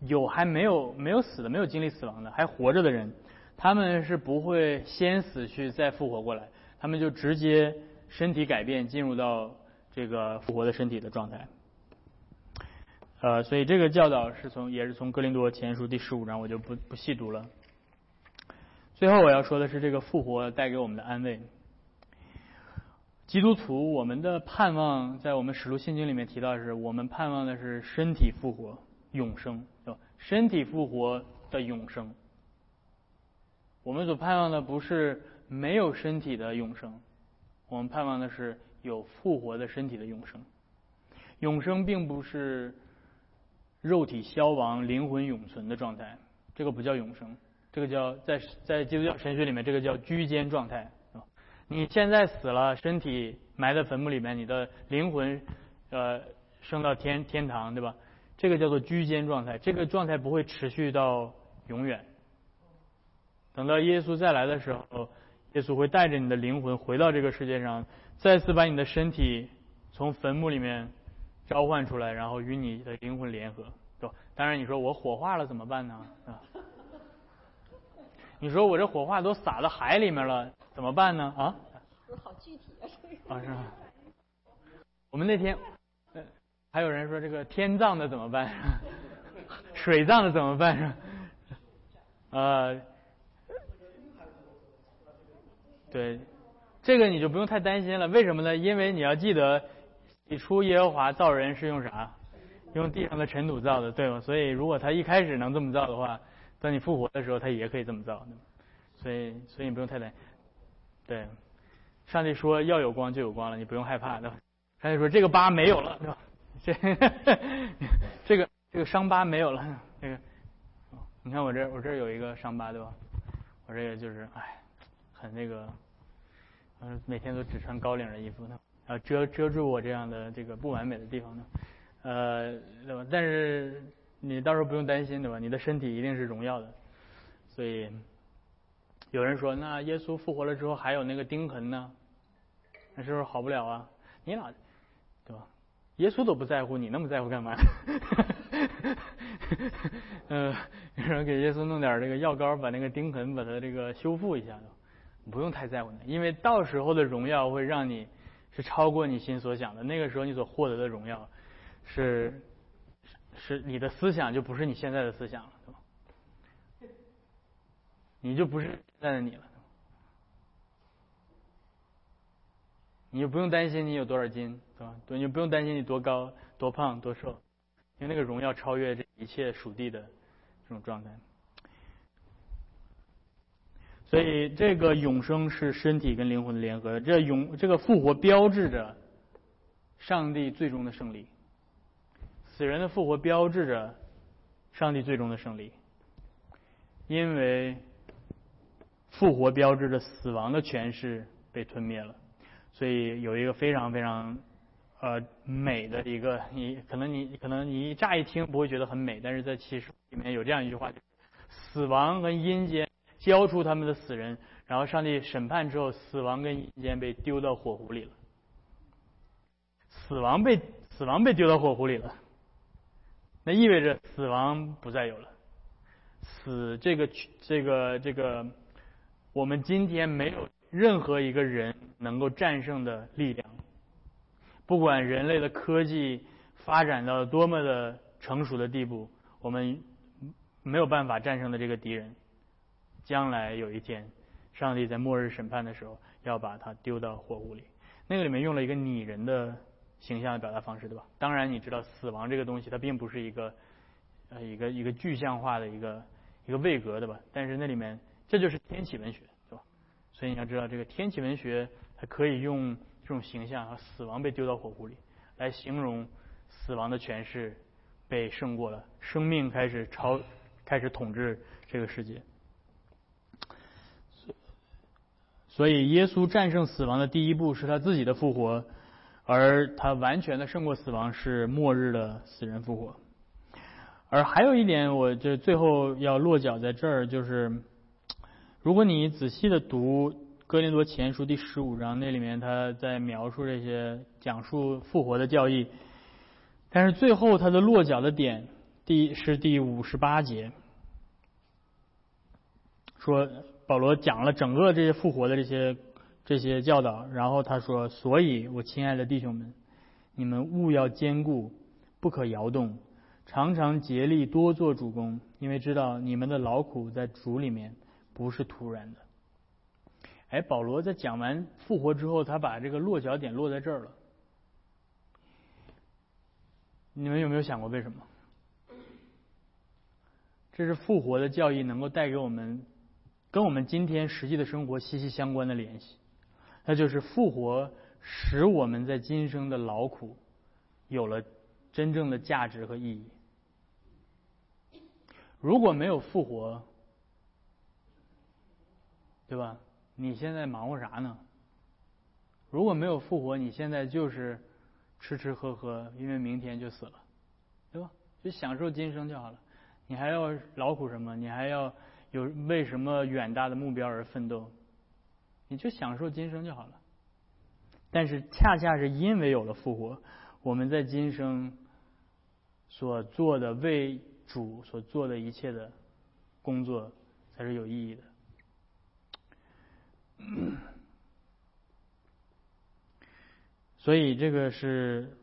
有还没有没有死的，没有经历死亡的，还活着的人，他们是不会先死去再复活过来，他们就直接身体改变，进入到这个复活的身体的状态。呃，所以这个教导是从也是从哥林多前书第十五章，我就不不细读了。最后我要说的是，这个复活带给我们的安慰。基督徒，我们的盼望在我们使徒信经里面提到的是，我们盼望的是身体复活、永生，对吧？身体复活的永生。我们所盼望的不是没有身体的永生，我们盼望的是有复活的身体的永生。永生并不是。肉体消亡、灵魂永存的状态，这个不叫永生，这个叫在在基督教神学里面，这个叫居间状态。你现在死了，身体埋在坟墓里面，你的灵魂呃升到天天堂，对吧？这个叫做居间状态，这个状态不会持续到永远。等到耶稣再来的时候，耶稣会带着你的灵魂回到这个世界上，再次把你的身体从坟墓里面。召唤出来，然后与你的灵魂联合，对吧？当然，你说我火化了怎么办呢？啊？你说我这火化都撒到海里面了，怎么办呢？啊？好具体啊，这个。啊，是吧？我们那天，还有人说这个天葬的怎么办？*laughs* 水葬的怎么办？是吧？呃，对，这个你就不用太担心了。为什么呢？因为你要记得。起初耶和华造人是用啥？用地上的尘土造的，对吗？所以如果他一开始能这么造的话，等你复活的时候，他也可以这么造。所以，所以你不用太担心。对，上帝说要有光就有光了，你不用害怕，对吧？上帝说这个疤没有了，对吧？这 *laughs* 这个这个伤疤没有了，这个你看我这我这有一个伤疤，对吧？我这个就是哎，很那个，嗯，每天都只穿高领的衣服呢。啊，遮遮住我这样的这个不完美的地方呢，呃，对吧？但是你到时候不用担心，对吧？你的身体一定是荣耀的。所以有人说，那耶稣复活了之后还有那个钉痕呢，那是不是好不了啊？你哪，对吧？耶稣都不在乎，你那么在乎干嘛？嗯，*laughs* 有人给耶稣弄点这个药膏，把那个钉痕把它这个修复一下，不用太在乎因为到时候的荣耀会让你。是超过你心所想的，那个时候你所获得的荣耀，是是你的思想就不是你现在的思想了，对吧？你就不是现在的你了，你就不用担心你有多少斤，对吧？对，你不用担心你多高、多胖、多瘦，因为那个荣耀超越这一切属地的这种状态。所以，这个永生是身体跟灵魂的联合。这永这个复活标志着上帝最终的胜利。死人的复活标志着上帝最终的胜利，因为复活标志着死亡的权势被吞灭了。所以有一个非常非常呃美的一个，你可能你可能你乍一听不会觉得很美，但是在启示里面有这样一句话：死亡和阴间。交出他们的死人，然后上帝审判之后，死亡跟阴间被丢到火湖里了。死亡被死亡被丢到火湖里了，那意味着死亡不再有了。死这个这个这个，我们今天没有任何一个人能够战胜的力量。不管人类的科技发展到多么的成熟的地步，我们没有办法战胜的这个敌人。将来有一天，上帝在末日审判的时候，要把他丢到火湖里。那个里面用了一个拟人的形象的表达方式，对吧？当然，你知道死亡这个东西，它并不是一个呃一个一个具象化的一个一个位格，对吧？但是那里面这就是天启文学，对吧？所以你要知道，这个天启文学它可以用这种形象和死亡被丢到火湖里来形容死亡的权势被胜过了，生命开始超。开始统治这个世界。所以，耶稣战胜死亡的第一步是他自己的复活，而他完全的胜过死亡是末日的死人复活。而还有一点，我就最后要落脚在这儿，就是如果你仔细的读《哥林多前书》第十五章，那里面他在描述这些讲述复活的教义，但是最后他的落脚的点，第是第五十八节，说。保罗讲了整个这些复活的这些这些教导，然后他说：“所以我亲爱的弟兄们，你们务要坚固，不可摇动，常常竭力多做主公，因为知道你们的劳苦在主里面不是突然的。”哎，保罗在讲完复活之后，他把这个落脚点落在这儿了。你们有没有想过为什么？这是复活的教义能够带给我们。跟我们今天实际的生活息息相关的联系，那就是复活使我们在今生的劳苦有了真正的价值和意义。如果没有复活，对吧？你现在忙活啥呢？如果没有复活，你现在就是吃吃喝喝，因为明天就死了，对吧？就享受今生就好了。你还要劳苦什么？你还要？有为什么远大的目标而奋斗？你就享受今生就好了。但是恰恰是因为有了复活，我们在今生所做的为主所做的一切的工作才是有意义的。*clears throat* 所以这个是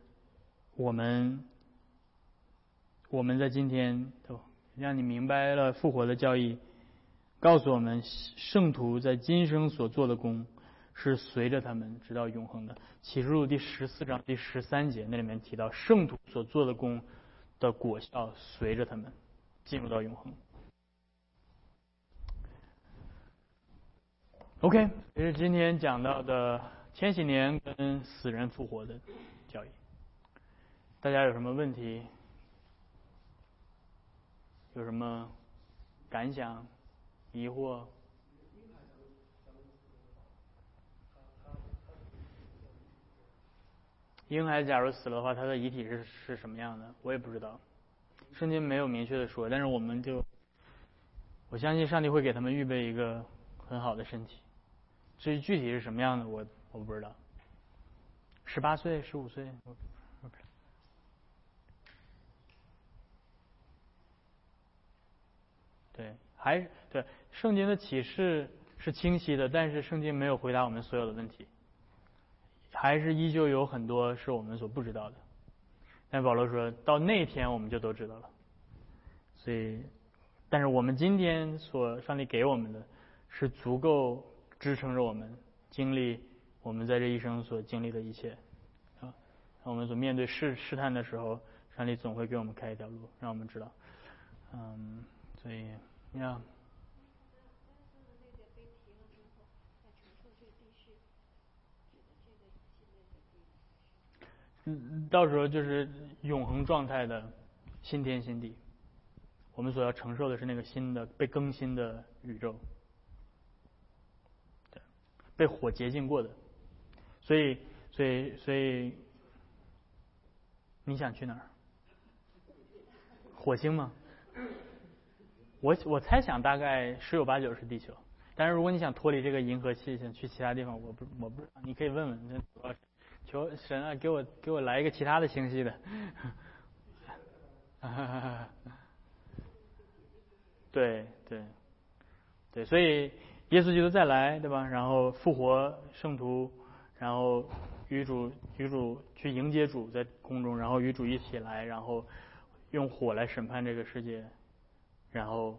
我们我们在今天都让你明白了复活的教义。告诉我们，圣徒在今生所做的功是随着他们直到永恒的。启示录第十四章第十三节那里面提到，圣徒所做的功的果效随着他们进入到永恒。OK，这是今天讲到的千禧年跟死人复活的教义。大家有什么问题？有什么感想？疑惑。婴孩假如死了的话，他的遗体是是什么样的？我也不知道，圣经没有明确的说。但是我们就，我相信上帝会给他们预备一个很好的身体。至于具体是什么样的，我我不知道。十八岁、十五岁，对，还对。圣经的启示是清晰的，但是圣经没有回答我们所有的问题，还是依旧有很多是我们所不知道的。但保罗说到那天我们就都知道了。所以，但是我们今天所上帝给我们的，是足够支撑着我们经历我们在这一生所经历的一切啊。我们所面对试试探的时候，上帝总会给我们开一条路，让我们知道。嗯，所以你看。嗯，到时候就是永恒状态的新天新地，我们所要承受的是那个新的被更新的宇宙，对，被火洁净过的，所以，所以，所以，你想去哪儿？火星吗？我我猜想大概十有八九是地球，但是如果你想脱离这个银河系，想去其他地方，我不我不知道，你可以问问那主要是。求神啊，给我给我来一个其他的星系的，*laughs* 对对对，所以耶稣基督再来，对吧？然后复活圣徒，然后与主与主去迎接主在空中，然后与主一起来，然后用火来审判这个世界，然后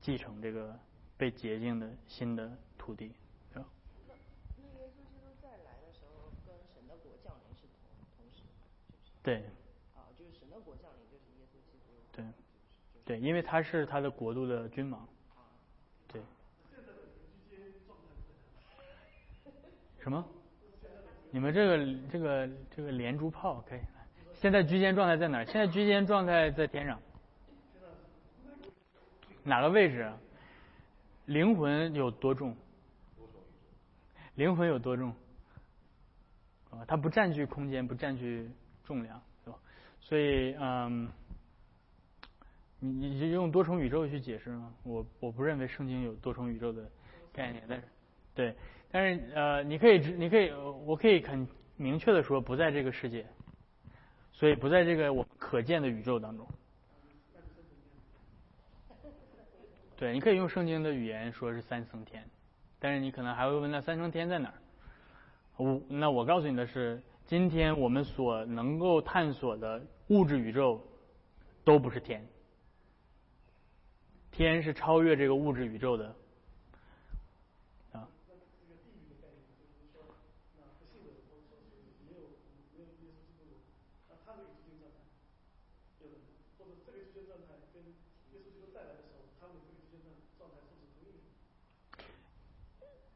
继承这个被洁净的新的土地。对。啊，就是神的国降临，就是耶稣基督。对，对，因为他是他的国度的君王。对。*laughs* *laughs* 什么？你们这个这个这个连珠炮可以？现在居间状态在哪儿？现在居间状态在天上。哪个位置啊？灵魂有多重？灵魂有多重？啊，它不占据空间，不占据重量，对吧？所以，嗯，你你就用多重宇宙去解释吗？我我不认为圣经有多重宇宙的概念，但是，对，但是呃，你可以你可以，我可以很明确的说，不在这个世界，所以不在这个我可见的宇宙当中。对，你可以用圣经的语言说是三层天，但是你可能还会问那三层天在哪儿？我那我告诉你的是，今天我们所能够探索的物质宇宙都不是天，天是超越这个物质宇宙的啊。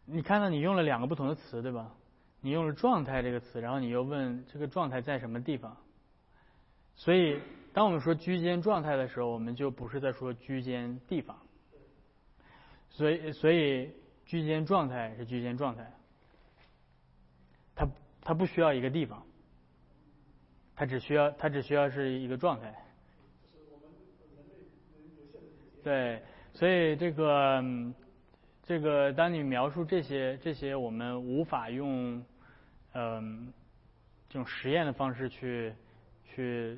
你看到你用了两个不同的词，对吧？你用了“状态”这个词，然后你又问这个状态在什么地方？所以，当我们说居间状态的时候，我们就不是在说居间地方。所以，所以居间状态是居间状态，它它不需要一个地方，它只需要它只需要是一个状态。对，所以这个这个，当你描述这些这些，我们无法用嗯这种实验的方式去去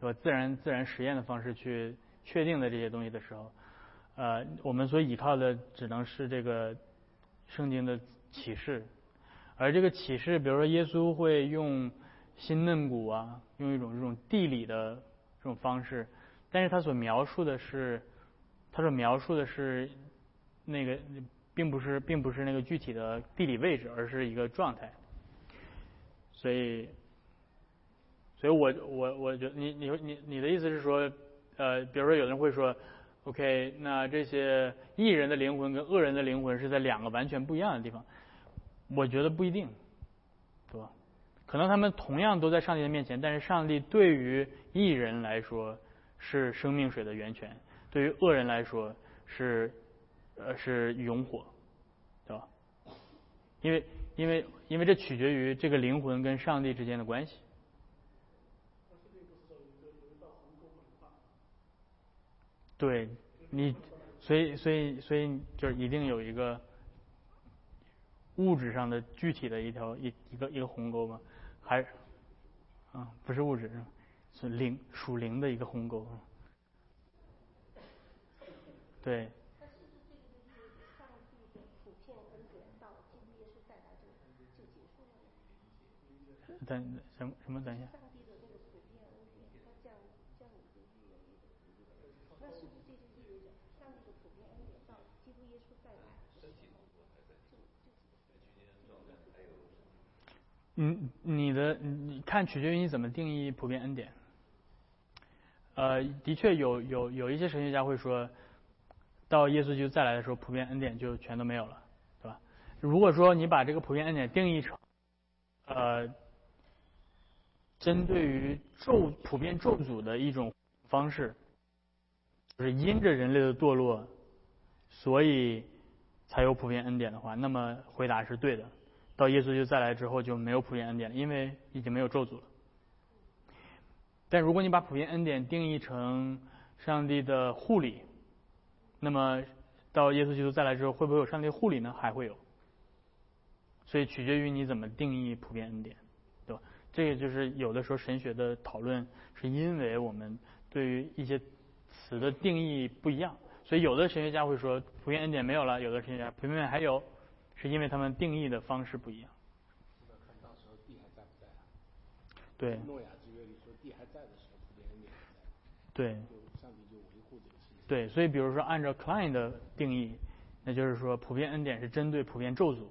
对吧？自然自然实验的方式去确定的这些东西的时候，呃，我们所依靠的只能是这个圣经的启示，而这个启示，比如说耶稣会用新嫩骨啊，用一种这种地理的这种方式。但是他所描述的是，他所描述的是那个，并不是，并不是那个具体的地理位置，而是一个状态。所以，所以我我我觉得你你你你的意思是说，呃，比如说有人会说，OK，那这些异人的灵魂跟恶人的灵魂是在两个完全不一样的地方。我觉得不一定，对吧？可能他们同样都在上帝的面前，但是上帝对于异人来说。是生命水的源泉，对于恶人来说是呃是永火，对吧？因为因为因为这取决于这个灵魂跟上帝之间的关系。对，你所以所以所以就是一定有一个物质上的具体的一条一一个一个鸿沟吗？还啊不是物质。是灵属灵的一个鸿沟，对。等什么什么？等一下。嗯，你的你看取决于你怎么定义普遍恩典。呃，的确有有有一些神学家会说，到耶稣基督再来的时候，普遍恩典就全都没有了，对吧？如果说你把这个普遍恩典定义成，呃，针对于咒普遍咒诅的一种方式，就是因着人类的堕落，所以才有普遍恩典的话，那么回答是对的。到耶稣基督再来之后就没有普遍恩典了，因为已经没有咒诅了。但如果你把普遍恩典定义成上帝的护理，那么到耶稣基督再来之后，会不会有上帝护理呢？还会有。所以取决于你怎么定义普遍恩典，这个就是有的时候神学的讨论，是因为我们对于一些词的定义不一样，所以有的神学家会说普遍恩典没有了，有的神学家普遍恩典还有，是因为他们定义的方式不一样。对。对，对，所以比如说按照 Klein 的定义，那就是说普遍恩典是针对普遍咒诅，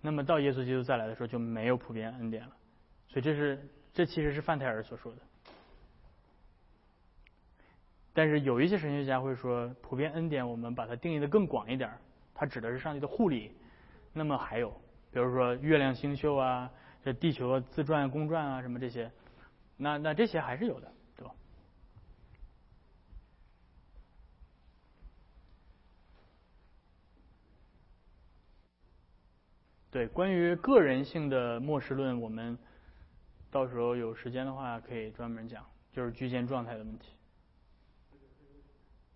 那么到耶稣基督再来的时候就没有普遍恩典了，所以这是这其实是范泰尔所说的。但是有一些神学家会说，普遍恩典我们把它定义的更广一点，它指的是上帝的护理。那么还有，比如说月亮星宿啊，这地球自转公转啊，什么这些，那那这些还是有的，对吧？对，关于个人性的末世论，我们到时候有时间的话可以专门讲，就是居间状态的问题。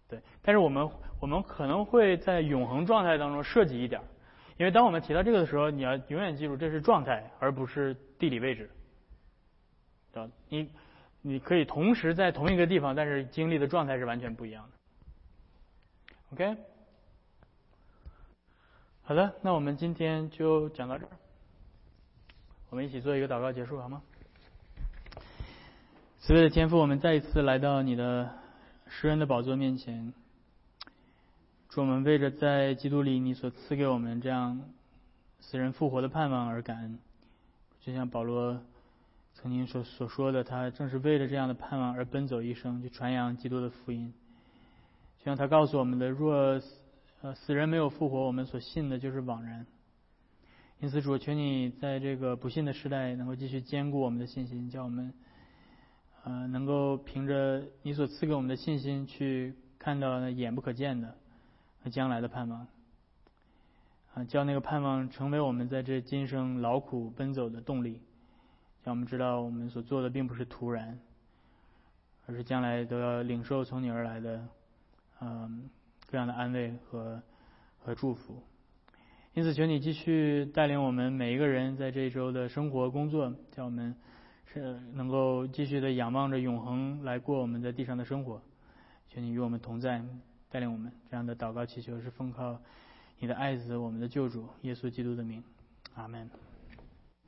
对，但是我们我们可能会在永恒状态当中涉及一点，因为当我们提到这个的时候，你要永远记住这是状态，而不是地理位置。对吧，你你可以同时在同一个地方，但是经历的状态是完全不一样的。OK，好的，那我们今天就讲到这儿，我们一起做一个祷告结束好吗？慈悲的天父，我们再一次来到你的。诗人的宝座面前，祝我们为着在基督里你所赐给我们这样死人复活的盼望而感恩。就像保罗曾经所所说的，他正是为了这样的盼望而奔走一生，去传扬基督的福音。就像他告诉我们的，若呃死人没有复活，我们所信的就是枉然。因此，主，求你在这个不信的时代，能够继续坚固我们的信心，叫我们。呃，能够凭着你所赐给我们的信心，去看到那眼不可见的和将来的盼望，啊，叫那个盼望成为我们在这今生劳苦奔走的动力，让我们知道我们所做的并不是徒然，而是将来都要领受从你而来的，嗯，各样的安慰和和祝福。因此，求你继续带领我们每一个人在这一周的生活工作，叫我们。是能够继续的仰望着永恒来过我们在地上的生活，求你与我们同在，带领我们。这样的祷告祈求是奉靠你的爱子，我们的救主耶稣基督的名，阿门。